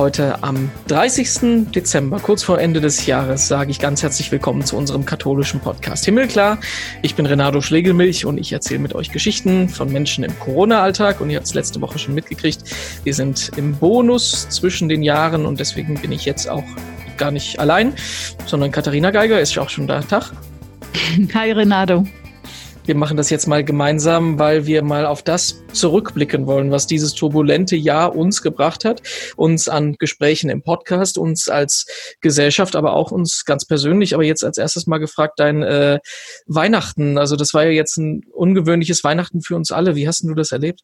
Heute am 30. Dezember, kurz vor Ende des Jahres, sage ich ganz herzlich willkommen zu unserem katholischen Podcast Himmelklar. Ich bin Renato Schlegelmilch und ich erzähle mit euch Geschichten von Menschen im Corona-Alltag. Und ihr habt es letzte Woche schon mitgekriegt, wir sind im Bonus zwischen den Jahren und deswegen bin ich jetzt auch gar nicht allein, sondern Katharina Geiger ist auch schon da. Tag. Hi Renato. Wir machen das jetzt mal gemeinsam, weil wir mal auf das zurückblicken wollen, was dieses turbulente Jahr uns gebracht hat, uns an Gesprächen im Podcast, uns als Gesellschaft, aber auch uns ganz persönlich. Aber jetzt als erstes mal gefragt, dein äh, Weihnachten, also das war ja jetzt ein ungewöhnliches Weihnachten für uns alle. Wie hast du das erlebt?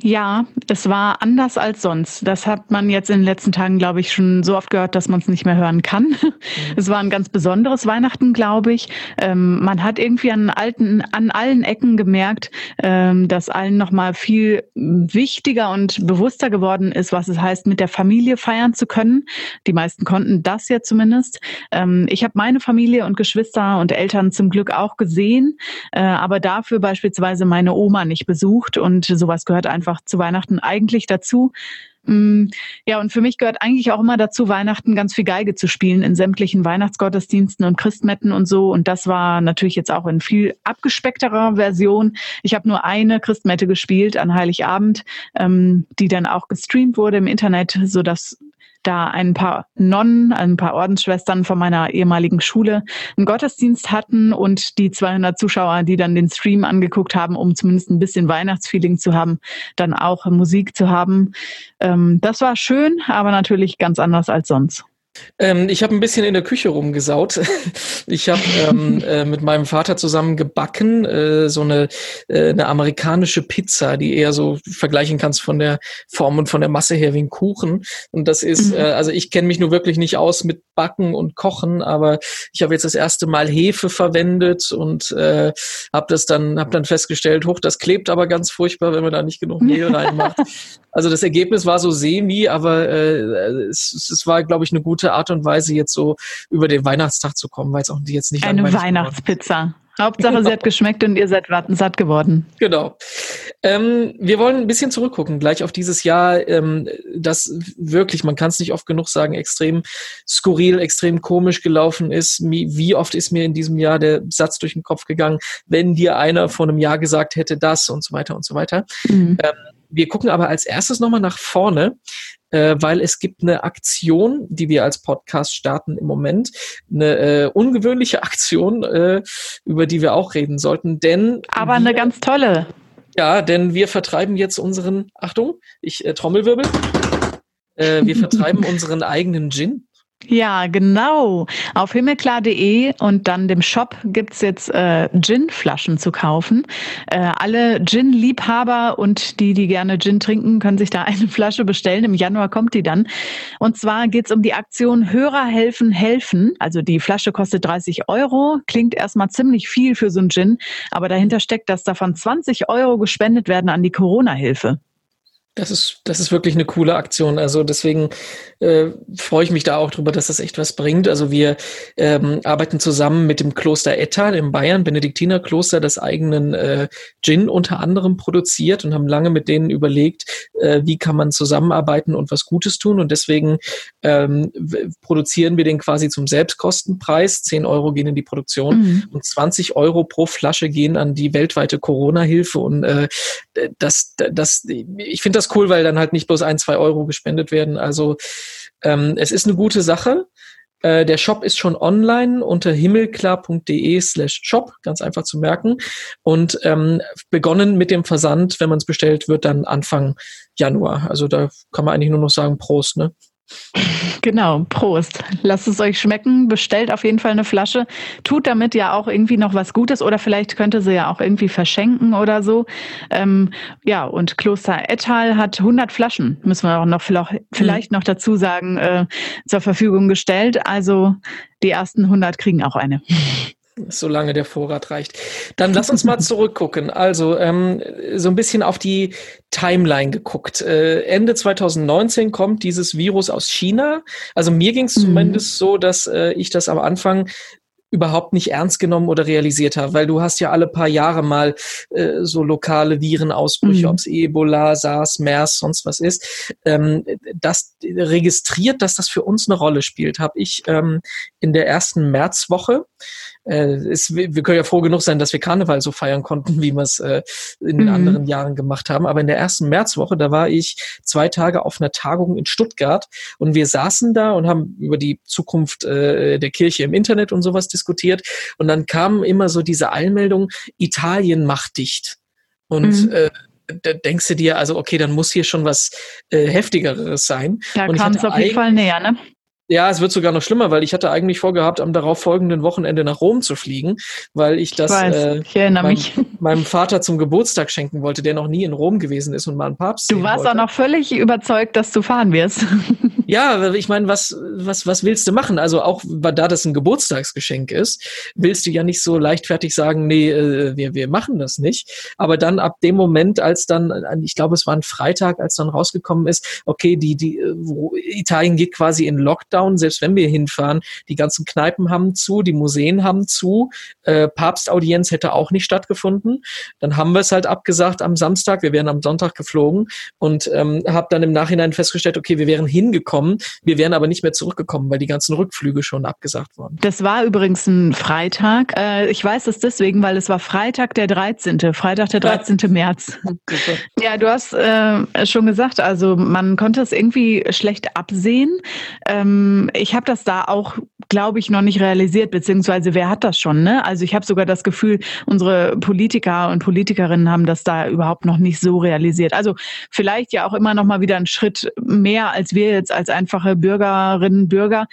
Ja, es war anders als sonst. Das hat man jetzt in den letzten Tagen, glaube ich, schon so oft gehört, dass man es nicht mehr hören kann. Mhm. Es war ein ganz besonderes Weihnachten, glaube ich. Ähm, man hat irgendwie an, alten, an allen Ecken gemerkt, ähm, dass allen nochmal viel wichtiger und bewusster geworden ist, was es heißt, mit der Familie feiern zu können. Die meisten konnten das ja zumindest. Ähm, ich habe meine Familie und Geschwister und Eltern zum Glück auch gesehen, äh, aber dafür beispielsweise meine Oma nicht besucht und sowas gehört einfach einfach zu Weihnachten eigentlich dazu. Mm, ja, und für mich gehört eigentlich auch immer dazu, Weihnachten ganz viel Geige zu spielen in sämtlichen Weihnachtsgottesdiensten und Christmetten und so. Und das war natürlich jetzt auch in viel abgespeckterer Version. Ich habe nur eine Christmette gespielt an Heiligabend, ähm, die dann auch gestreamt wurde im Internet, so dass da ein paar Nonnen, ein paar Ordensschwestern von meiner ehemaligen Schule einen Gottesdienst hatten und die 200 Zuschauer, die dann den Stream angeguckt haben, um zumindest ein bisschen Weihnachtsfeeling zu haben, dann auch Musik zu haben. Ähm, das war schön, aber natürlich ganz anders als sonst. Ähm, ich habe ein bisschen in der Küche rumgesaut. Ich habe ähm, äh, mit meinem Vater zusammen gebacken, äh, so eine, äh, eine amerikanische Pizza, die eher so vergleichen kannst von der Form und von der Masse her wie ein Kuchen. Und das ist, mhm. äh, also ich kenne mich nur wirklich nicht aus mit Backen und Kochen, aber ich habe jetzt das erste Mal Hefe verwendet und äh, habe das dann, habe dann festgestellt, hoch, das klebt aber ganz furchtbar, wenn man da nicht genug Mehl reinmacht. Also das Ergebnis war so semi, aber äh, es, es war, glaube ich, eine gute Art und Weise, jetzt so über den Weihnachtstag zu kommen, weil es auch jetzt nicht eine Weihnachtspizza. Hauptsache, genau. sie hat geschmeckt und ihr seid satt geworden. Genau. Ähm, wir wollen ein bisschen zurückgucken, gleich auf dieses Jahr, ähm, das wirklich, man kann es nicht oft genug sagen, extrem skurril, extrem komisch gelaufen ist. Wie oft ist mir in diesem Jahr der Satz durch den Kopf gegangen, wenn dir einer vor einem Jahr gesagt hätte, das und so weiter und so weiter. Mhm. Ähm, wir gucken aber als erstes nochmal nach vorne, äh, weil es gibt eine Aktion, die wir als Podcast starten im Moment. Eine äh, ungewöhnliche Aktion, äh, über die wir auch reden sollten, denn. Aber eine ganz tolle. Ja, denn wir vertreiben jetzt unseren, Achtung, ich äh, Trommelwirbel. Äh, wir vertreiben unseren eigenen Gin. Ja, genau. Auf himmelklar.de und dann dem Shop gibt's jetzt äh, Gin-Flaschen zu kaufen. Äh, alle Gin-Liebhaber und die, die gerne Gin trinken, können sich da eine Flasche bestellen. Im Januar kommt die dann. Und zwar geht's um die Aktion Hörer helfen, helfen. Also die Flasche kostet 30 Euro. Klingt erstmal ziemlich viel für so ein Gin, aber dahinter steckt, dass davon 20 Euro gespendet werden an die Corona-Hilfe. Das ist, das ist wirklich eine coole Aktion. Also deswegen äh, freue ich mich da auch drüber, dass das echt was bringt. Also wir ähm, arbeiten zusammen mit dem Kloster Ettal in Bayern, Benediktinerkloster, das eigenen äh, Gin unter anderem produziert und haben lange mit denen überlegt, äh, wie kann man zusammenarbeiten und was Gutes tun. Und deswegen ähm, produzieren wir den quasi zum Selbstkostenpreis. 10 Euro gehen in die Produktion mhm. und 20 Euro pro Flasche gehen an die weltweite Corona-Hilfe. Und äh, das, das, ich finde das das cool, weil dann halt nicht bloß ein, zwei Euro gespendet werden. Also ähm, es ist eine gute Sache. Äh, der Shop ist schon online unter himmelklar.de slash shop, ganz einfach zu merken. Und ähm, begonnen mit dem Versand, wenn man es bestellt, wird dann Anfang Januar. Also da kann man eigentlich nur noch sagen, Prost, ne? Genau, Prost. Lasst es euch schmecken, bestellt auf jeden Fall eine Flasche, tut damit ja auch irgendwie noch was Gutes oder vielleicht könnte sie ja auch irgendwie verschenken oder so. Ähm, ja, und Kloster Ettal hat 100 Flaschen, müssen wir auch noch vielleicht noch dazu sagen, äh, zur Verfügung gestellt. Also die ersten 100 kriegen auch eine solange der Vorrat reicht. Dann lass uns mal zurückgucken. Also ähm, so ein bisschen auf die Timeline geguckt. Äh, Ende 2019 kommt dieses Virus aus China. Also mir ging es mhm. zumindest so, dass äh, ich das am Anfang überhaupt nicht ernst genommen oder realisiert habe, weil du hast ja alle paar Jahre mal äh, so lokale Virenausbrüche, mhm. ob es Ebola, SARS, MERS, sonst was ist. Ähm, das registriert, dass das für uns eine Rolle spielt, habe ich ähm, in der ersten Märzwoche äh, ist, wir können ja froh genug sein, dass wir Karneval so feiern konnten, wie wir es äh, in den mhm. anderen Jahren gemacht haben. Aber in der ersten Märzwoche, da war ich zwei Tage auf einer Tagung in Stuttgart und wir saßen da und haben über die Zukunft äh, der Kirche im Internet und sowas diskutiert. Und dann kam immer so diese Einmeldung, Italien macht dicht. Und mhm. äh, da denkst du dir, also okay, dann muss hier schon was äh, heftigeres sein. Da kam es auf jeden Fall näher, ne? Ja, es wird sogar noch schlimmer, weil ich hatte eigentlich vorgehabt, am darauf folgenden Wochenende nach Rom zu fliegen, weil ich das ich äh, ich meinem, meinem, Vater zum Geburtstag schenken wollte, der noch nie in Rom gewesen ist und mal einen Papst. Du warst wollte. auch noch völlig überzeugt, dass du fahren wirst. Ja, ich meine, was, was, was willst du machen? Also auch da das ein Geburtstagsgeschenk ist, willst du ja nicht so leichtfertig sagen, nee, äh, wir, wir machen das nicht. Aber dann ab dem Moment, als dann, ich glaube, es war ein Freitag, als dann rausgekommen ist, okay, die, die, wo Italien geht quasi in Lockdown, selbst wenn wir hinfahren, die ganzen Kneipen haben zu, die Museen haben zu, äh, Papstaudienz hätte auch nicht stattgefunden. Dann haben wir es halt abgesagt am Samstag, wir wären am Sonntag geflogen und ähm, habe dann im Nachhinein festgestellt, okay, wir wären hingekommen gekommen. Wir wären aber nicht mehr zurückgekommen, weil die ganzen Rückflüge schon abgesagt wurden. Das war übrigens ein Freitag. Äh, ich weiß es deswegen, weil es war Freitag der 13. Freitag der 13. Ja. März. Ja, du hast äh, schon gesagt, also man konnte es irgendwie schlecht absehen. Ähm, ich habe das da auch, glaube ich, noch nicht realisiert, beziehungsweise wer hat das schon? Ne? Also ich habe sogar das Gefühl, unsere Politiker und Politikerinnen haben das da überhaupt noch nicht so realisiert. Also vielleicht ja auch immer noch mal wieder einen Schritt mehr, als wir jetzt als einfache Bürgerinnen, Bürger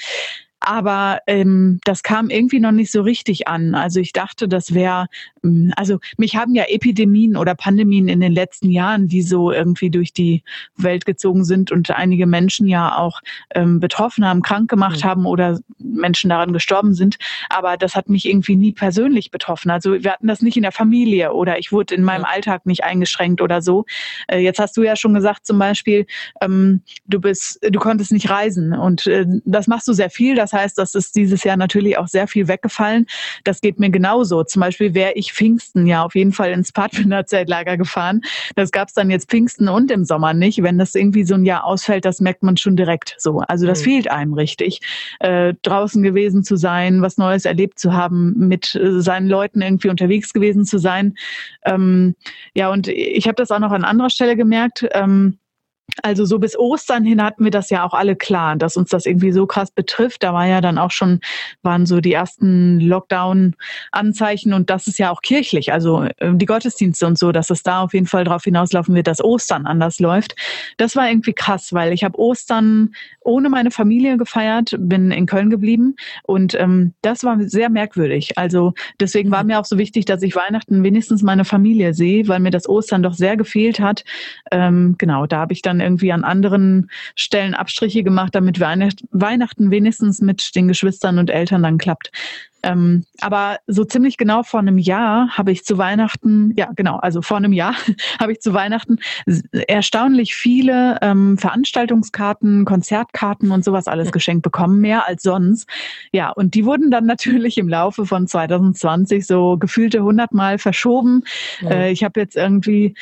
aber ähm, das kam irgendwie noch nicht so richtig an. Also ich dachte, das wäre, ähm, also mich haben ja Epidemien oder Pandemien in den letzten Jahren, die so irgendwie durch die Welt gezogen sind und einige Menschen ja auch ähm, betroffen haben, krank gemacht mhm. haben oder Menschen daran gestorben sind. Aber das hat mich irgendwie nie persönlich betroffen. Also wir hatten das nicht in der Familie oder ich wurde in meinem ja. Alltag nicht eingeschränkt oder so. Äh, jetzt hast du ja schon gesagt, zum Beispiel, ähm, du bist, du konntest nicht reisen und äh, das machst du sehr viel. Das das heißt, das ist dieses Jahr natürlich auch sehr viel weggefallen. Das geht mir genauso. Zum Beispiel wäre ich Pfingsten ja auf jeden Fall ins Pfadfinderzeltlager gefahren. Das gab es dann jetzt Pfingsten und im Sommer nicht. Wenn das irgendwie so ein Jahr ausfällt, das merkt man schon direkt so. Also das mhm. fehlt einem richtig. Äh, draußen gewesen zu sein, was Neues erlebt zu haben, mit äh, seinen Leuten irgendwie unterwegs gewesen zu sein. Ähm, ja, und ich habe das auch noch an anderer Stelle gemerkt. Ähm, also so bis Ostern hin hatten wir das ja auch alle klar, dass uns das irgendwie so krass betrifft. Da war ja dann auch schon, waren so die ersten Lockdown-Anzeichen und das ist ja auch kirchlich, also ähm, die Gottesdienste und so, dass es da auf jeden Fall darauf hinauslaufen wird, dass Ostern anders läuft. Das war irgendwie krass, weil ich habe Ostern ohne meine Familie gefeiert, bin in Köln geblieben und ähm, das war sehr merkwürdig. Also deswegen war mir auch so wichtig, dass ich Weihnachten wenigstens meine Familie sehe, weil mir das Ostern doch sehr gefehlt hat. Ähm, genau, da habe ich dann irgendwie an anderen Stellen Abstriche gemacht, damit Weihnachten wenigstens mit den Geschwistern und Eltern dann klappt. Ähm, aber so ziemlich genau vor einem Jahr habe ich zu Weihnachten, ja genau, also vor einem Jahr habe ich zu Weihnachten erstaunlich viele ähm, Veranstaltungskarten, Konzertkarten und sowas alles geschenkt bekommen, mehr als sonst. Ja, und die wurden dann natürlich im Laufe von 2020 so gefühlte hundertmal verschoben. Ja. Äh, ich habe jetzt irgendwie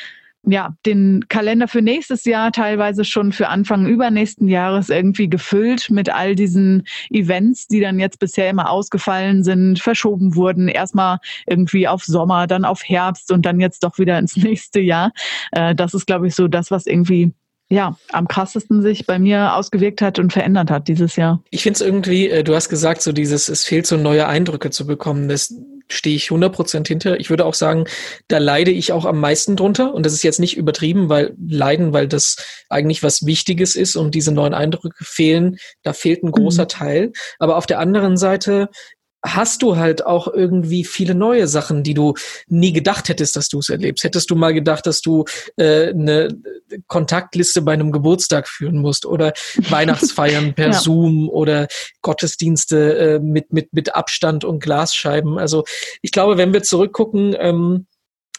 ja, den Kalender für nächstes Jahr teilweise schon für Anfang übernächsten Jahres irgendwie gefüllt mit all diesen Events, die dann jetzt bisher immer ausgefallen sind, verschoben wurden. Erstmal irgendwie auf Sommer, dann auf Herbst und dann jetzt doch wieder ins nächste Jahr. Äh, das ist, glaube ich, so das, was irgendwie ja, am krassesten sich bei mir ausgewirkt hat und verändert hat dieses Jahr. Ich finde es irgendwie, äh, du hast gesagt, so dieses, es fehlt so neue Eindrücke zu bekommen. Das stehe ich 100% hinter. Ich würde auch sagen, da leide ich auch am meisten drunter. Und das ist jetzt nicht übertrieben, weil leiden, weil das eigentlich was Wichtiges ist und diese neuen Eindrücke fehlen. Da fehlt ein großer mhm. Teil. Aber auf der anderen Seite hast du halt auch irgendwie viele neue Sachen, die du nie gedacht hättest, dass du es erlebst. Hättest du mal gedacht, dass du äh, eine Kontaktliste bei einem Geburtstag führen musst oder Weihnachtsfeiern per ja. Zoom oder Gottesdienste äh, mit, mit, mit Abstand und Glasscheiben. Also ich glaube, wenn wir zurückgucken, ähm,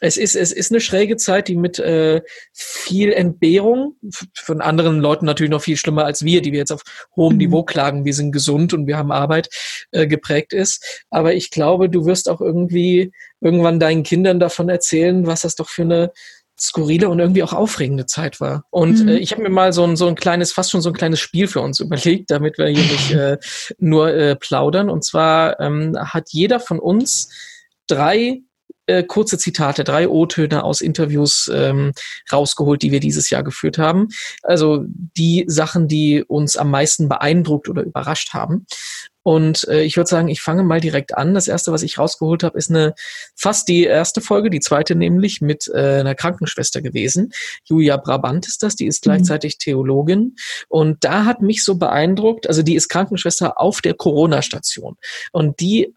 es ist, es ist eine schräge Zeit, die mit äh, viel Entbehrung, von anderen Leuten natürlich noch viel schlimmer als wir, die wir jetzt auf hohem mhm. Niveau klagen, wir sind gesund und wir haben Arbeit, äh, geprägt ist. Aber ich glaube, du wirst auch irgendwie irgendwann deinen Kindern davon erzählen, was das doch für eine skurrile und irgendwie auch aufregende Zeit war. Und mhm. äh, ich habe mir mal so ein, so ein kleines, fast schon so ein kleines Spiel für uns überlegt, damit wir hier nicht äh, nur äh, plaudern. Und zwar ähm, hat jeder von uns drei äh, kurze Zitate, drei O-Töne aus Interviews ähm, rausgeholt, die wir dieses Jahr geführt haben. Also die Sachen, die uns am meisten beeindruckt oder überrascht haben. Und äh, ich würde sagen, ich fange mal direkt an. Das erste, was ich rausgeholt habe, ist eine fast die erste Folge, die zweite nämlich mit äh, einer Krankenschwester gewesen. Julia Brabant ist das, die ist mhm. gleichzeitig. Theologin. Und da hat mich so beeindruckt, also die ist Krankenschwester auf der Corona-Station. Und die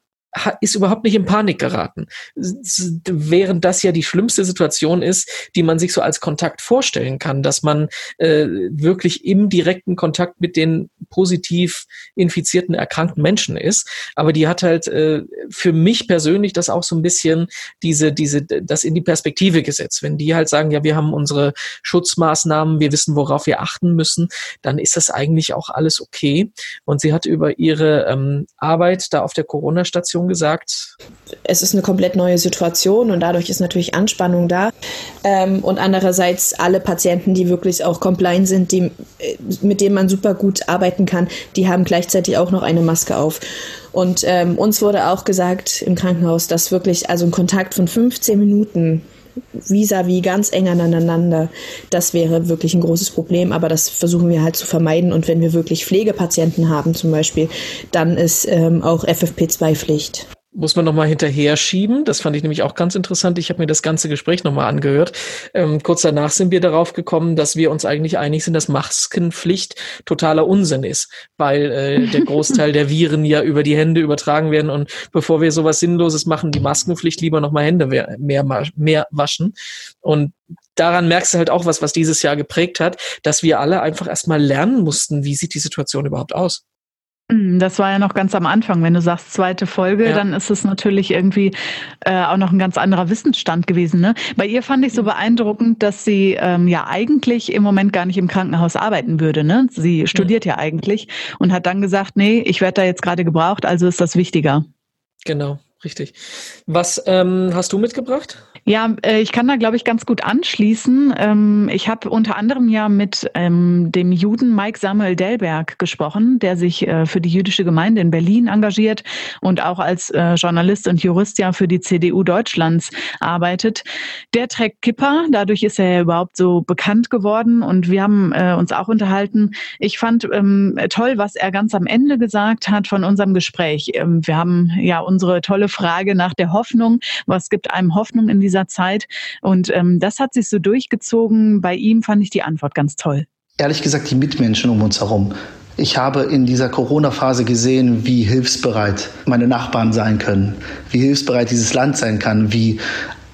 ist überhaupt nicht in Panik geraten. Während das ja die schlimmste Situation ist, die man sich so als Kontakt vorstellen kann, dass man äh, wirklich im direkten Kontakt mit den positiv infizierten, erkrankten Menschen ist. Aber die hat halt äh, für mich persönlich das auch so ein bisschen diese, diese, das in die Perspektive gesetzt. Wenn die halt sagen, ja, wir haben unsere Schutzmaßnahmen, wir wissen, worauf wir achten müssen, dann ist das eigentlich auch alles okay. Und sie hat über ihre ähm, Arbeit da auf der Corona-Station Situation gesagt? Es ist eine komplett neue Situation und dadurch ist natürlich Anspannung da. Ähm, und andererseits alle Patienten, die wirklich auch compliant sind, die, äh, mit denen man super gut arbeiten kann, die haben gleichzeitig auch noch eine Maske auf. Und ähm, uns wurde auch gesagt im Krankenhaus, dass wirklich also ein Kontakt von 15 Minuten vis-à-vis -vis ganz eng aneinander, das wäre wirklich ein großes Problem, aber das versuchen wir halt zu vermeiden. Und wenn wir wirklich Pflegepatienten haben zum Beispiel, dann ist ähm, auch FFP2 Pflicht muss man nochmal hinterher schieben. Das fand ich nämlich auch ganz interessant. Ich habe mir das ganze Gespräch nochmal angehört. Ähm, kurz danach sind wir darauf gekommen, dass wir uns eigentlich einig sind, dass Maskenpflicht totaler Unsinn ist, weil äh, der Großteil der Viren ja über die Hände übertragen werden und bevor wir sowas Sinnloses machen, die Maskenpflicht lieber nochmal Hände mehr, mehr waschen. Und daran merkst du halt auch was, was dieses Jahr geprägt hat, dass wir alle einfach erstmal lernen mussten, wie sieht die Situation überhaupt aus. Hm, das war ja noch ganz am Anfang. Wenn du sagst zweite Folge, ja. dann ist es natürlich irgendwie äh, auch noch ein ganz anderer Wissensstand gewesen. Ne? Bei ihr fand ich so beeindruckend, dass sie ähm, ja eigentlich im Moment gar nicht im Krankenhaus arbeiten würde. Ne? Sie studiert ja. ja eigentlich und hat dann gesagt, nee, ich werde da jetzt gerade gebraucht, also ist das wichtiger. Genau, richtig. Was ähm, hast du mitgebracht? Ja, äh, ich kann da, glaube ich, ganz gut anschließen. Ähm, ich habe unter anderem ja mit ähm, dem Juden Mike Samuel Delberg gesprochen, der sich äh, für die jüdische Gemeinde in Berlin engagiert und auch als äh, Journalist und Jurist ja für die CDU Deutschlands arbeitet. Der trägt Kippa, dadurch ist er ja überhaupt so bekannt geworden und wir haben uns auch unterhalten. Ich fand ähm, toll, was er ganz am Ende gesagt hat von unserem Gespräch. wir haben ja unsere tolle Frage nach der Hoffnung. Was gibt einem Hoffnung in dieser Zeit. Und ähm, das hat sich so durchgezogen. Bei ihm fand ich die Antwort ganz toll. Ehrlich gesagt, die Mitmenschen um uns herum. Ich habe in dieser Corona-Phase gesehen, wie hilfsbereit meine Nachbarn sein können, wie hilfsbereit dieses Land sein kann, wie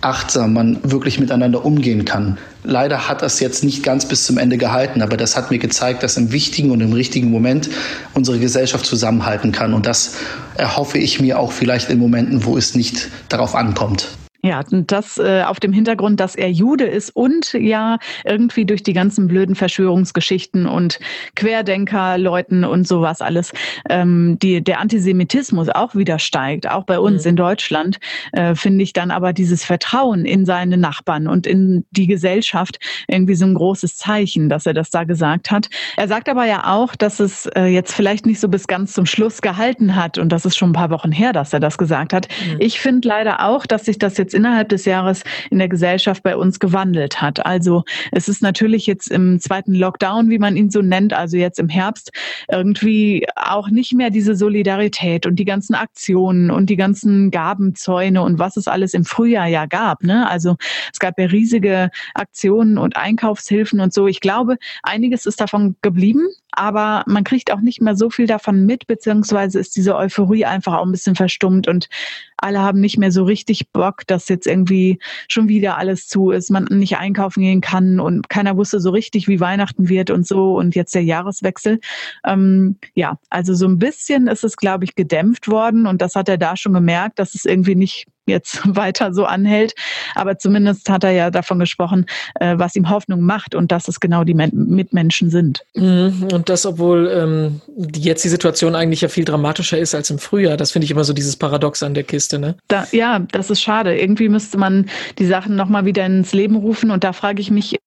achtsam man wirklich miteinander umgehen kann. Leider hat das jetzt nicht ganz bis zum Ende gehalten, aber das hat mir gezeigt, dass im wichtigen und im richtigen Moment unsere Gesellschaft zusammenhalten kann. Und das erhoffe ich mir auch vielleicht in Momenten, wo es nicht darauf ankommt. Ja, und das äh, auf dem Hintergrund, dass er Jude ist und ja irgendwie durch die ganzen blöden Verschwörungsgeschichten und Querdenkerleuten und sowas alles, ähm, die, der Antisemitismus auch wieder steigt, auch bei uns mhm. in Deutschland, äh, finde ich dann aber dieses Vertrauen in seine Nachbarn und in die Gesellschaft irgendwie so ein großes Zeichen, dass er das da gesagt hat. Er sagt aber ja auch, dass es äh, jetzt vielleicht nicht so bis ganz zum Schluss gehalten hat und das ist schon ein paar Wochen her, dass er das gesagt hat. Mhm. Ich finde leider auch, dass sich das jetzt jetzt innerhalb des Jahres in der Gesellschaft bei uns gewandelt hat. Also es ist natürlich jetzt im zweiten Lockdown, wie man ihn so nennt, also jetzt im Herbst, irgendwie auch nicht mehr diese Solidarität und die ganzen Aktionen und die ganzen Gabenzäune und was es alles im Frühjahr ja gab. Ne? Also es gab ja riesige Aktionen und Einkaufshilfen und so. Ich glaube, einiges ist davon geblieben, aber man kriegt auch nicht mehr so viel davon mit, beziehungsweise ist diese Euphorie einfach auch ein bisschen verstummt und alle haben nicht mehr so richtig Bock, dass jetzt irgendwie schon wieder alles zu ist, man nicht einkaufen gehen kann und keiner wusste so richtig, wie Weihnachten wird und so und jetzt der Jahreswechsel. Ähm, ja, also so ein bisschen ist es, glaube ich, gedämpft worden und das hat er da schon gemerkt, dass es irgendwie nicht jetzt weiter so anhält. Aber zumindest hat er ja davon gesprochen, äh, was ihm Hoffnung macht und dass es genau die Men Mitmenschen sind. Mhm. Und das, obwohl ähm, jetzt die Situation eigentlich ja viel dramatischer ist als im Frühjahr. Das finde ich immer so dieses Paradox an der Kiste. Ne? Da, ja, das ist schade. Irgendwie müsste man die Sachen nochmal wieder ins Leben rufen. Und da frage ich mich,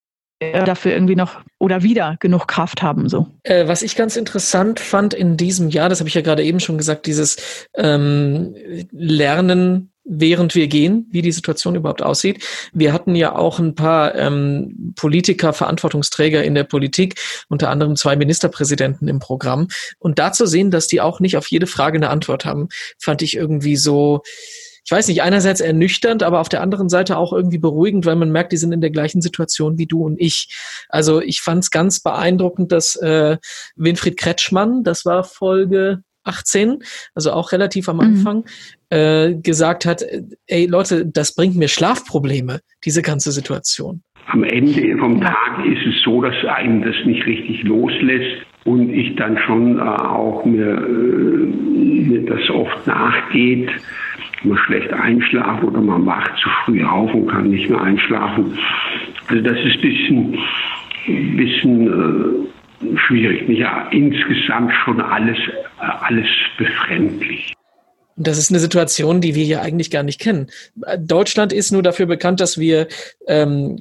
äh, dafür irgendwie noch oder wieder genug Kraft haben. So. Äh, was ich ganz interessant fand in diesem Jahr, das habe ich ja gerade eben schon gesagt, dieses ähm, Lernen während wir gehen, wie die Situation überhaupt aussieht. Wir hatten ja auch ein paar ähm, Politiker, Verantwortungsträger in der Politik, unter anderem zwei Ministerpräsidenten im Programm. Und da zu sehen, dass die auch nicht auf jede Frage eine Antwort haben, fand ich irgendwie so, ich weiß nicht, einerseits ernüchternd, aber auf der anderen Seite auch irgendwie beruhigend, weil man merkt, die sind in der gleichen Situation wie du und ich. Also ich fand es ganz beeindruckend, dass äh, Winfried Kretschmann, das war Folge 18, also auch relativ am mhm. Anfang, mhm. Äh, gesagt hat, ey Leute, das bringt mir Schlafprobleme, diese ganze Situation. Am Ende vom Tag ist es so, dass einen das nicht richtig loslässt und ich dann schon äh, auch mir, äh, mir das oft nachgeht man schlecht einschlafen oder man wacht zu früh auf und kann nicht mehr einschlafen. Also das ist ein bisschen, bisschen äh, schwierig. Ja, insgesamt schon alles, alles befremdlich. Das ist eine Situation, die wir hier eigentlich gar nicht kennen. Deutschland ist nur dafür bekannt, dass wir ähm,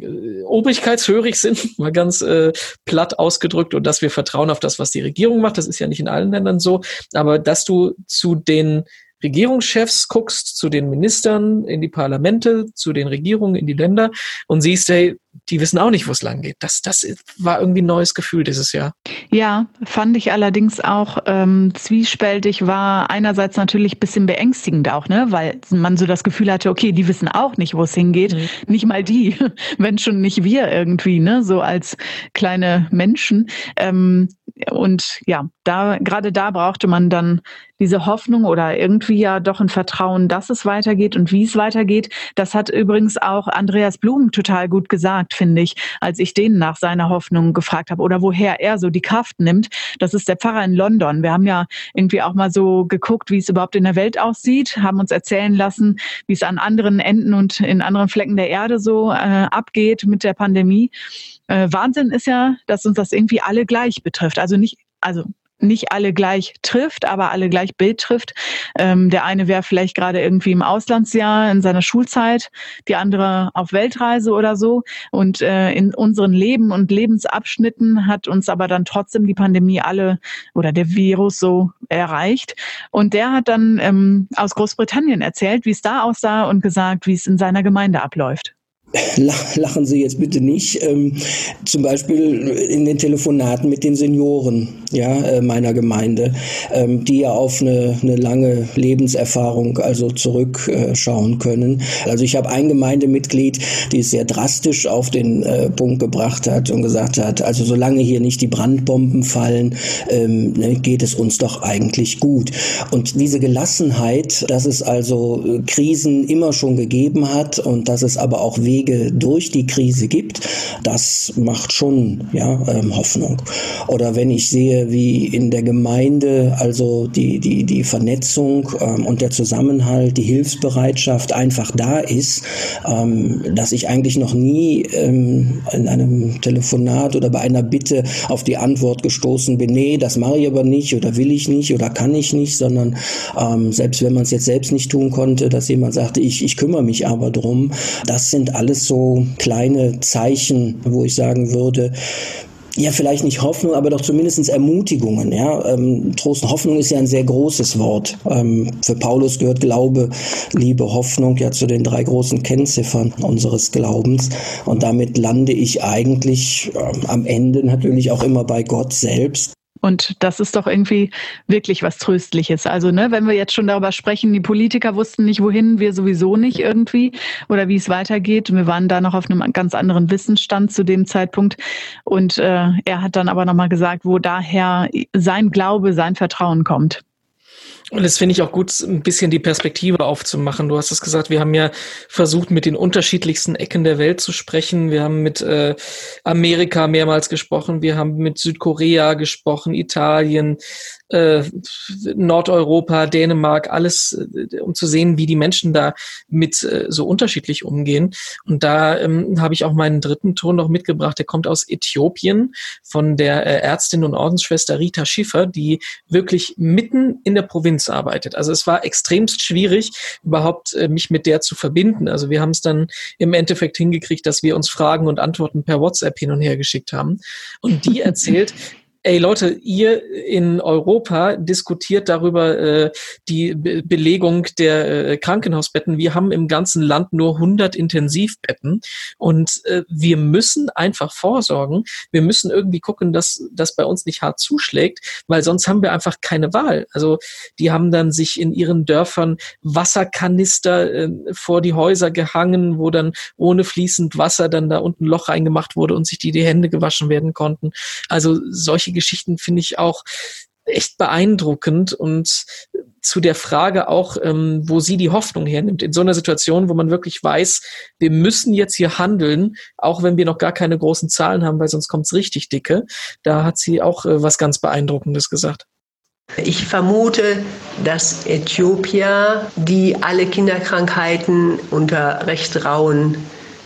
obrigkeitshörig sind, mal ganz äh, platt ausgedrückt, und dass wir vertrauen auf das, was die Regierung macht. Das ist ja nicht in allen Ländern so. Aber dass du zu den Regierungschefs guckst, zu den Ministern, in die Parlamente, zu den Regierungen, in die Länder und siehst, hey, die wissen auch nicht, wo es lang geht. Das, das war irgendwie ein neues Gefühl dieses Jahr. Ja, fand ich allerdings auch ähm, zwiespältig, war einerseits natürlich ein bisschen beängstigend auch, ne? weil man so das Gefühl hatte, okay, die wissen auch nicht, wo es hingeht. Mhm. Nicht mal die, wenn schon nicht wir irgendwie, ne? so als kleine Menschen. Ähm, und ja, da gerade da brauchte man dann diese Hoffnung oder irgendwie ja doch ein Vertrauen, dass es weitergeht und wie es weitergeht. Das hat übrigens auch Andreas Blum total gut gesagt, finde ich, als ich den nach seiner Hoffnung gefragt habe oder woher er so die Kraft nimmt. Das ist der Pfarrer in London. Wir haben ja irgendwie auch mal so geguckt, wie es überhaupt in der Welt aussieht, haben uns erzählen lassen, wie es an anderen Enden und in anderen Flecken der Erde so äh, abgeht mit der Pandemie. Äh, Wahnsinn ist ja, dass uns das irgendwie alle gleich betrifft. Also nicht, also nicht alle gleich trifft, aber alle gleich Bild trifft. Ähm, der eine wäre vielleicht gerade irgendwie im Auslandsjahr in seiner Schulzeit, die andere auf Weltreise oder so. Und äh, in unseren Leben und Lebensabschnitten hat uns aber dann trotzdem die Pandemie alle oder der Virus so erreicht. Und der hat dann ähm, aus Großbritannien erzählt, wie es da aussah und gesagt, wie es in seiner Gemeinde abläuft. Lachen Sie jetzt bitte nicht. Ähm, zum Beispiel in den Telefonaten mit den Senioren ja, äh, meiner Gemeinde, ähm, die ja auf eine, eine lange Lebenserfahrung also zurückschauen äh, können. Also ich habe ein Gemeindemitglied, die es sehr drastisch auf den äh, Punkt gebracht hat und gesagt hat, also solange hier nicht die Brandbomben fallen, ähm, ne, geht es uns doch eigentlich gut. Und diese Gelassenheit, dass es also äh, Krisen immer schon gegeben hat und dass es aber auch Wege Wege durch die Krise gibt, das macht schon ja, ähm, Hoffnung. Oder wenn ich sehe, wie in der Gemeinde also die, die, die Vernetzung ähm, und der Zusammenhalt, die Hilfsbereitschaft einfach da ist, ähm, dass ich eigentlich noch nie ähm, in einem Telefonat oder bei einer Bitte auf die Antwort gestoßen bin, nee, das mache ich aber nicht oder will ich nicht oder kann ich nicht, sondern ähm, selbst wenn man es jetzt selbst nicht tun konnte, dass jemand sagte, ich, ich kümmere mich aber drum, das sind alles alles so kleine Zeichen, wo ich sagen würde, ja, vielleicht nicht Hoffnung, aber doch zumindest Ermutigungen. Ja? Ähm, Trost und Hoffnung ist ja ein sehr großes Wort. Ähm, für Paulus gehört Glaube, Liebe, Hoffnung ja zu den drei großen Kennziffern unseres Glaubens. Und damit lande ich eigentlich ähm, am Ende natürlich auch immer bei Gott selbst. Und das ist doch irgendwie wirklich was Tröstliches. Also, ne, wenn wir jetzt schon darüber sprechen, die Politiker wussten nicht, wohin, wir sowieso nicht irgendwie oder wie es weitergeht. Wir waren da noch auf einem ganz anderen Wissensstand zu dem Zeitpunkt. Und äh, er hat dann aber nochmal gesagt, wo daher sein Glaube, sein Vertrauen kommt. Und das finde ich auch gut, ein bisschen die Perspektive aufzumachen. Du hast es gesagt, wir haben ja versucht, mit den unterschiedlichsten Ecken der Welt zu sprechen. Wir haben mit äh, Amerika mehrmals gesprochen, wir haben mit Südkorea gesprochen, Italien, äh, Nordeuropa, Dänemark, alles, äh, um zu sehen, wie die Menschen da mit äh, so unterschiedlich umgehen. Und da ähm, habe ich auch meinen dritten Ton noch mitgebracht. Der kommt aus Äthiopien von der äh, Ärztin und Ordensschwester Rita Schiffer, die wirklich mitten in der Provinz arbeitet. Also es war extremst schwierig, überhaupt äh, mich mit der zu verbinden. Also wir haben es dann im Endeffekt hingekriegt, dass wir uns Fragen und Antworten per WhatsApp hin und her geschickt haben. Und die erzählt, ey Leute, ihr in Europa diskutiert darüber äh, die Be Belegung der äh, Krankenhausbetten. Wir haben im ganzen Land nur 100 Intensivbetten und äh, wir müssen einfach vorsorgen. Wir müssen irgendwie gucken, dass das bei uns nicht hart zuschlägt, weil sonst haben wir einfach keine Wahl. Also die haben dann sich in ihren Dörfern Wasserkanister äh, vor die Häuser gehangen, wo dann ohne fließend Wasser dann da unten ein Loch reingemacht wurde und sich die die Hände gewaschen werden konnten. Also solche solche Geschichten finde ich auch echt beeindruckend und zu der Frage auch, ähm, wo sie die Hoffnung hernimmt. In so einer Situation, wo man wirklich weiß, wir müssen jetzt hier handeln, auch wenn wir noch gar keine großen Zahlen haben, weil sonst kommt es richtig dicke. Da hat sie auch äh, was ganz Beeindruckendes gesagt. Ich vermute, dass Äthiopier, die alle Kinderkrankheiten unter recht rauen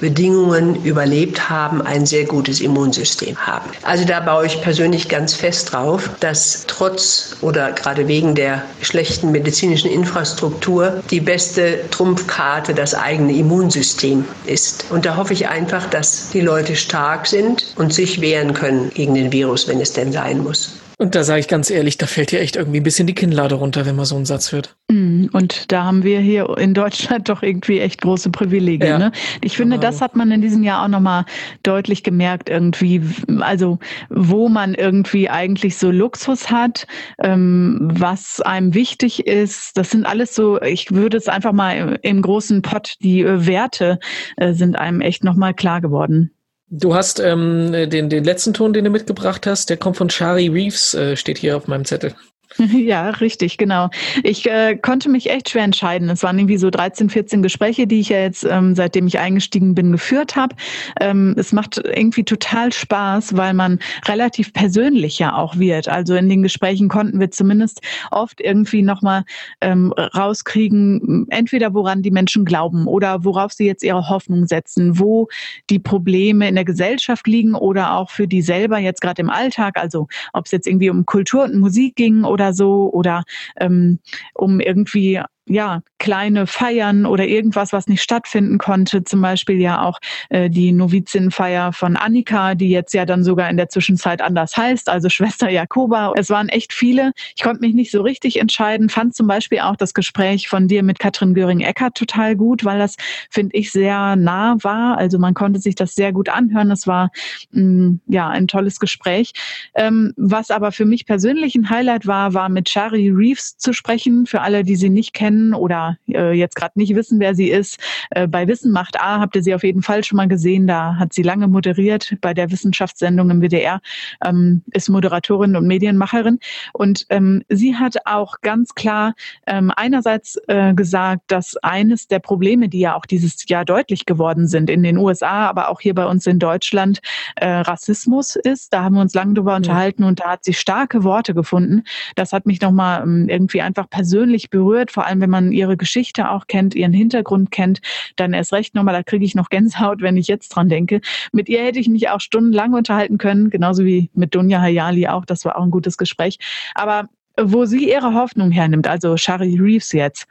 Bedingungen überlebt haben, ein sehr gutes Immunsystem haben. Also da baue ich persönlich ganz fest drauf, dass trotz oder gerade wegen der schlechten medizinischen Infrastruktur die beste Trumpfkarte das eigene Immunsystem ist. Und da hoffe ich einfach, dass die Leute stark sind und sich wehren können gegen den Virus, wenn es denn sein muss. Und da sage ich ganz ehrlich, da fällt ja echt irgendwie ein bisschen die Kinnlade runter, wenn man so einen Satz hört. Mm, und da haben wir hier in Deutschland doch irgendwie echt große Privilegien. Ja. Ne? Ich finde, das hat man in diesem Jahr auch nochmal deutlich gemerkt, irgendwie, also wo man irgendwie eigentlich so Luxus hat, ähm, was einem wichtig ist. Das sind alles so, ich würde es einfach mal im großen Pott, die äh, Werte äh, sind einem echt nochmal klar geworden. Du hast ähm, den, den letzten Ton, den du mitgebracht hast, der kommt von Shari Reeves, äh, steht hier auf meinem Zettel. Ja, richtig, genau. Ich äh, konnte mich echt schwer entscheiden. Es waren irgendwie so 13, 14 Gespräche, die ich ja jetzt, ähm, seitdem ich eingestiegen bin, geführt habe. Ähm, es macht irgendwie total Spaß, weil man relativ persönlich ja auch wird. Also in den Gesprächen konnten wir zumindest oft irgendwie nochmal ähm, rauskriegen, entweder woran die Menschen glauben oder worauf sie jetzt ihre Hoffnung setzen, wo die Probleme in der Gesellschaft liegen oder auch für die selber jetzt gerade im Alltag. Also ob es jetzt irgendwie um Kultur und Musik ging oder oder so oder ähm, um irgendwie ja, kleine Feiern oder irgendwas, was nicht stattfinden konnte. Zum Beispiel ja auch äh, die Novizinnenfeier von Annika, die jetzt ja dann sogar in der Zwischenzeit anders heißt, also Schwester Jakoba. Es waren echt viele. Ich konnte mich nicht so richtig entscheiden, fand zum Beispiel auch das Gespräch von dir mit Katrin Göring-Eckert total gut, weil das, finde ich, sehr nah war. Also man konnte sich das sehr gut anhören. Es war mh, mm, ja ein tolles Gespräch. Ähm, was aber für mich persönlich ein Highlight war, war mit Shari Reeves zu sprechen. Für alle, die sie nicht kennen, kennen oder äh, jetzt gerade nicht wissen, wer sie ist, äh, bei Wissen macht A habt ihr sie auf jeden Fall schon mal gesehen. Da hat sie lange moderiert bei der Wissenschaftssendung im WDR, ähm, ist Moderatorin und Medienmacherin. Und ähm, sie hat auch ganz klar ähm, einerseits äh, gesagt, dass eines der Probleme, die ja auch dieses Jahr deutlich geworden sind in den USA, aber auch hier bei uns in Deutschland, äh, Rassismus ist. Da haben wir uns lange drüber unterhalten und da hat sie starke Worte gefunden. Das hat mich nochmal ähm, irgendwie einfach persönlich berührt, vor allem wenn man ihre Geschichte auch kennt, ihren Hintergrund kennt, dann erst recht nochmal, da kriege ich noch Gänsehaut, wenn ich jetzt dran denke. Mit ihr hätte ich mich auch stundenlang unterhalten können, genauso wie mit Dunja Hayali auch. Das war auch ein gutes Gespräch. Aber wo sie ihre Hoffnung hernimmt, also Shari Reeves jetzt,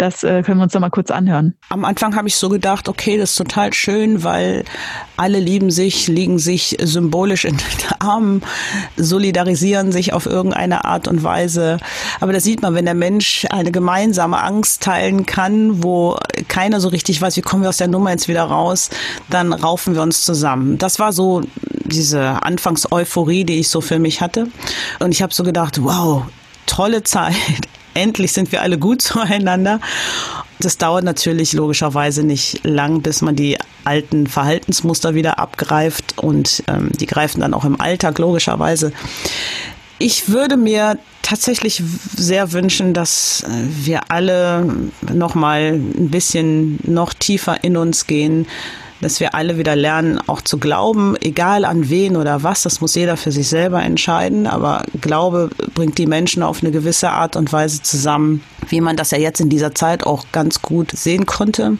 das äh, können wir uns noch mal kurz anhören. Am Anfang habe ich so gedacht, okay, das ist total schön, weil alle lieben sich, liegen sich symbolisch in den Armen, solidarisieren sich auf irgendeine Art und Weise. Aber da sieht man, wenn der Mensch eine gemeinsame Angst teilen kann, wo keiner so richtig weiß, wie kommen wir aus der Nummer jetzt wieder raus, dann raufen wir uns zusammen. Das war so diese Anfangseuphorie, die ich so für mich hatte. Und ich habe so gedacht, wow, tolle Zeit, endlich sind wir alle gut zueinander. Das dauert natürlich logischerweise nicht lang, bis man die alten Verhaltensmuster wieder abgreift und ähm, die greifen dann auch im Alltag logischerweise. Ich würde mir tatsächlich sehr wünschen, dass äh, wir alle noch mal ein bisschen noch tiefer in uns gehen, dass wir alle wieder lernen, auch zu glauben, egal an wen oder was, das muss jeder für sich selber entscheiden, aber Glaube bringt die Menschen auf eine gewisse Art und Weise zusammen, wie man das ja jetzt in dieser Zeit auch ganz gut sehen konnte.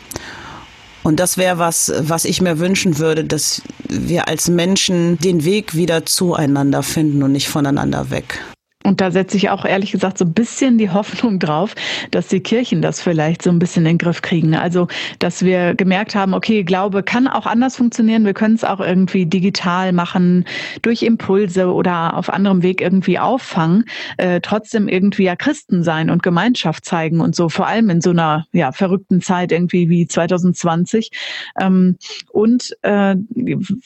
Und das wäre was, was ich mir wünschen würde, dass wir als Menschen den Weg wieder zueinander finden und nicht voneinander weg. Und da setze ich auch ehrlich gesagt so ein bisschen die Hoffnung drauf, dass die Kirchen das vielleicht so ein bisschen in den Griff kriegen. Also, dass wir gemerkt haben, okay, Glaube kann auch anders funktionieren. Wir können es auch irgendwie digital machen, durch Impulse oder auf anderem Weg irgendwie auffangen, äh, trotzdem irgendwie ja Christen sein und Gemeinschaft zeigen und so, vor allem in so einer ja, verrückten Zeit irgendwie wie 2020. Ähm, und äh,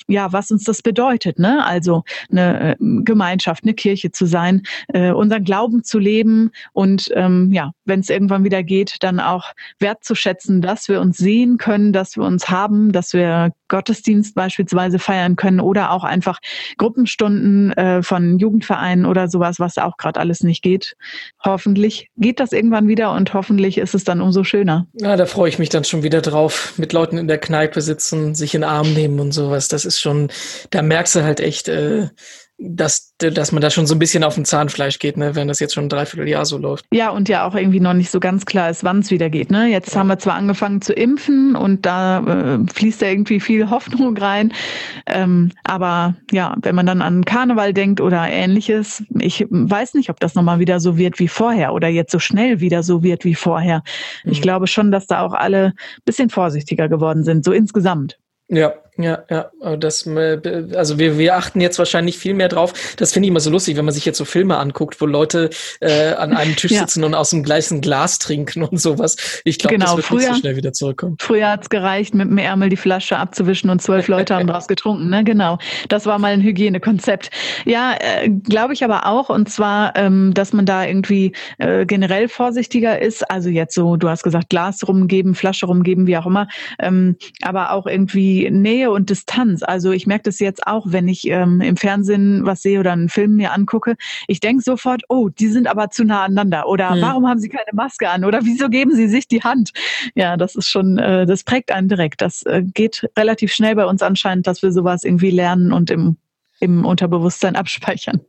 ja, was uns das bedeutet, ne? Also eine äh, Gemeinschaft, eine Kirche zu sein äh, unseren Glauben zu leben und ähm, ja, wenn es irgendwann wieder geht, dann auch wertzuschätzen, dass wir uns sehen können, dass wir uns haben, dass wir Gottesdienst beispielsweise feiern können oder auch einfach Gruppenstunden äh, von Jugendvereinen oder sowas, was auch gerade alles nicht geht. Hoffentlich geht das irgendwann wieder und hoffentlich ist es dann umso schöner. Ja, da freue ich mich dann schon wieder drauf, mit Leuten in der Kneipe sitzen, sich in den Arm nehmen und sowas. Das ist schon, da merkst du halt echt, äh, dass, dass man da schon so ein bisschen auf dem Zahnfleisch geht, ne, wenn das jetzt schon ein Dreivierteljahr so läuft. Ja, und ja auch irgendwie noch nicht so ganz klar ist, wann es wieder geht. Ne? Jetzt ja. haben wir zwar angefangen zu impfen und da äh, fließt ja irgendwie viel Hoffnung rein. Ähm, aber ja, wenn man dann an Karneval denkt oder ähnliches, ich weiß nicht, ob das nochmal wieder so wird wie vorher oder jetzt so schnell wieder so wird wie vorher. Mhm. Ich glaube schon, dass da auch alle bisschen vorsichtiger geworden sind, so insgesamt. Ja, ja, ja. Das, äh, also wir, wir achten jetzt wahrscheinlich viel mehr drauf. Das finde ich immer so lustig, wenn man sich jetzt so Filme anguckt, wo Leute äh, an einem Tisch ja. sitzen und aus dem gleichen Glas trinken und sowas. Ich glaube, genau, das wird früher, nicht so schnell wieder zurückkommen. Früher hat's gereicht, mit dem Ärmel die Flasche abzuwischen und zwölf Leute haben draus getrunken. Ne? Genau. Das war mal ein Hygienekonzept. Ja, äh, glaube ich aber auch. Und zwar, ähm, dass man da irgendwie äh, generell vorsichtiger ist. Also jetzt so, du hast gesagt, Glas rumgeben, Flasche rumgeben, wie auch immer. Ähm, aber auch irgendwie Nähe und Distanz. Also ich merke das jetzt auch, wenn ich ähm, im Fernsehen was sehe oder einen Film mir angucke. Ich denke sofort, oh, die sind aber zu nah aneinander. Oder mhm. warum haben sie keine Maske an? Oder wieso geben sie sich die Hand? Ja, das ist schon, äh, das prägt einen direkt. Das äh, geht relativ schnell bei uns anscheinend, dass wir sowas irgendwie lernen und im, im Unterbewusstsein abspeichern.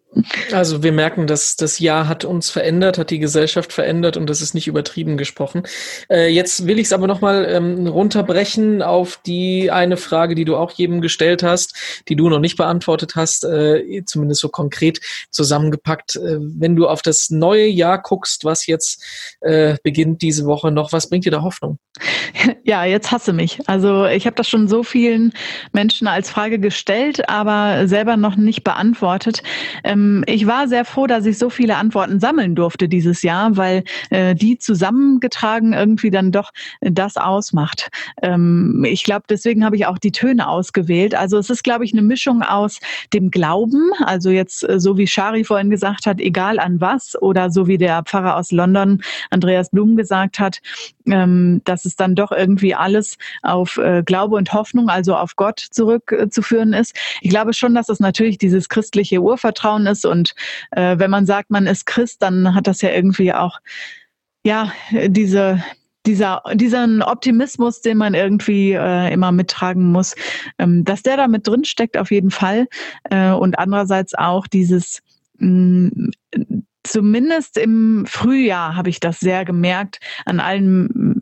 Also wir merken, dass das Jahr hat uns verändert, hat die Gesellschaft verändert und das ist nicht übertrieben gesprochen. Äh, jetzt will ich es aber nochmal ähm, runterbrechen auf die eine Frage, die du auch jedem gestellt hast, die du noch nicht beantwortet hast, äh, zumindest so konkret zusammengepackt. Äh, wenn du auf das neue Jahr guckst, was jetzt äh, beginnt diese Woche noch, was bringt dir da Hoffnung? Ja, jetzt hasse mich. Also ich habe das schon so vielen Menschen als Frage gestellt, aber selber noch nicht beantwortet. Ähm, ähm, ich war sehr froh, dass ich so viele Antworten sammeln durfte dieses Jahr, weil äh, die zusammengetragen irgendwie dann doch das ausmacht. Ähm, ich glaube, deswegen habe ich auch die Töne ausgewählt. Also es ist, glaube ich, eine Mischung aus dem Glauben, also jetzt äh, so wie Shari vorhin gesagt hat, egal an was, oder so wie der Pfarrer aus London, Andreas Blum, gesagt hat, ähm, dass es dann doch irgendwie alles auf äh, Glaube und Hoffnung, also auf Gott zurückzuführen ist. Ich glaube schon, dass es natürlich dieses christliche Urvertrauen ist und äh, wenn man sagt, man ist Christ, dann hat das ja irgendwie auch ja diese dieser, diesen Optimismus, den man irgendwie äh, immer mittragen muss, ähm, dass der da mit drin steckt auf jeden Fall. Äh, und andererseits auch dieses mh, mm, zumindest im Frühjahr habe ich das sehr gemerkt an allen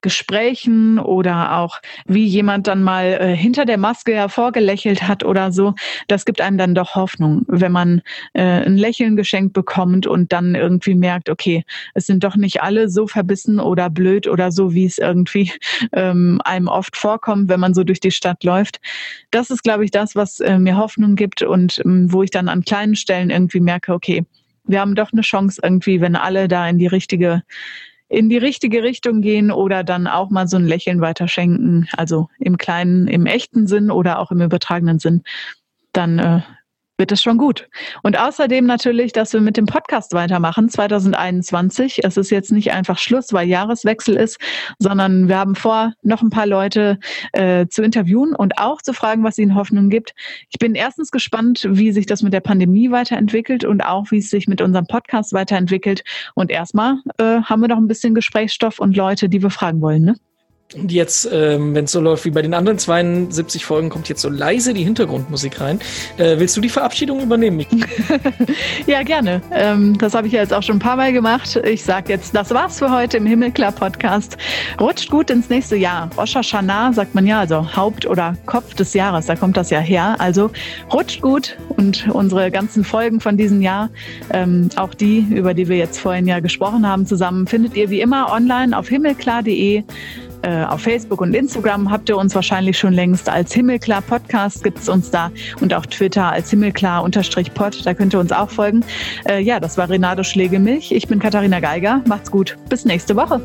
Gesprächen oder auch wie jemand dann mal äh, hinter der Maske hervorgelächelt hat oder so. Das gibt einem dann doch Hoffnung, wenn man äh, ein Lächeln geschenkt bekommt und dann irgendwie merkt, okay, es sind doch nicht alle so verbissen oder blöd oder so, wie es irgendwie ähm, einem oft vorkommt, wenn man so durch die Stadt läuft. Das ist, glaube ich, das, was äh, mir Hoffnung gibt und ähm, wo ich dann an kleinen Stellen irgendwie merke, okay, wir haben doch eine Chance irgendwie, wenn alle da in die richtige in die richtige Richtung gehen oder dann auch mal so ein Lächeln weiterschenken, also im kleinen, im echten Sinn oder auch im übertragenen Sinn, dann äh, wird es schon gut. Und außerdem natürlich, dass wir mit dem Podcast weitermachen 2021. Es ist jetzt nicht einfach Schluss, weil Jahreswechsel ist, sondern wir haben vor, noch ein paar Leute äh, zu interviewen und auch zu fragen, was ihnen Hoffnung gibt. Ich bin erstens gespannt, wie sich das mit der Pandemie weiterentwickelt und auch, wie es sich mit unserem Podcast weiterentwickelt. Und erstmal äh, haben wir noch ein bisschen Gesprächsstoff und Leute, die wir fragen wollen. Ne? Und jetzt, ähm, wenn es so läuft wie bei den anderen 72 Folgen, kommt jetzt so leise die Hintergrundmusik rein. Äh, willst du die Verabschiedung übernehmen? ja, gerne. Ähm, das habe ich ja jetzt auch schon ein paar Mal gemacht. Ich sage jetzt, das war's für heute im Himmelklar Podcast. Rutscht gut ins nächste Jahr. Rosh Hashanah sagt man ja, also Haupt- oder Kopf des Jahres, da kommt das ja her. Also rutscht gut und unsere ganzen Folgen von diesem Jahr, ähm, auch die, über die wir jetzt vorhin ja gesprochen haben, zusammen, findet ihr wie immer online auf himmelklar.de. Äh, auf Facebook und Instagram habt ihr uns wahrscheinlich schon längst als Himmelklar Podcast gibt es uns da und auch Twitter als Himmelklar-Pod. Da könnt ihr uns auch folgen. Äh, ja, das war Renato Schlegelmilch. Ich bin Katharina Geiger. Macht's gut. Bis nächste Woche.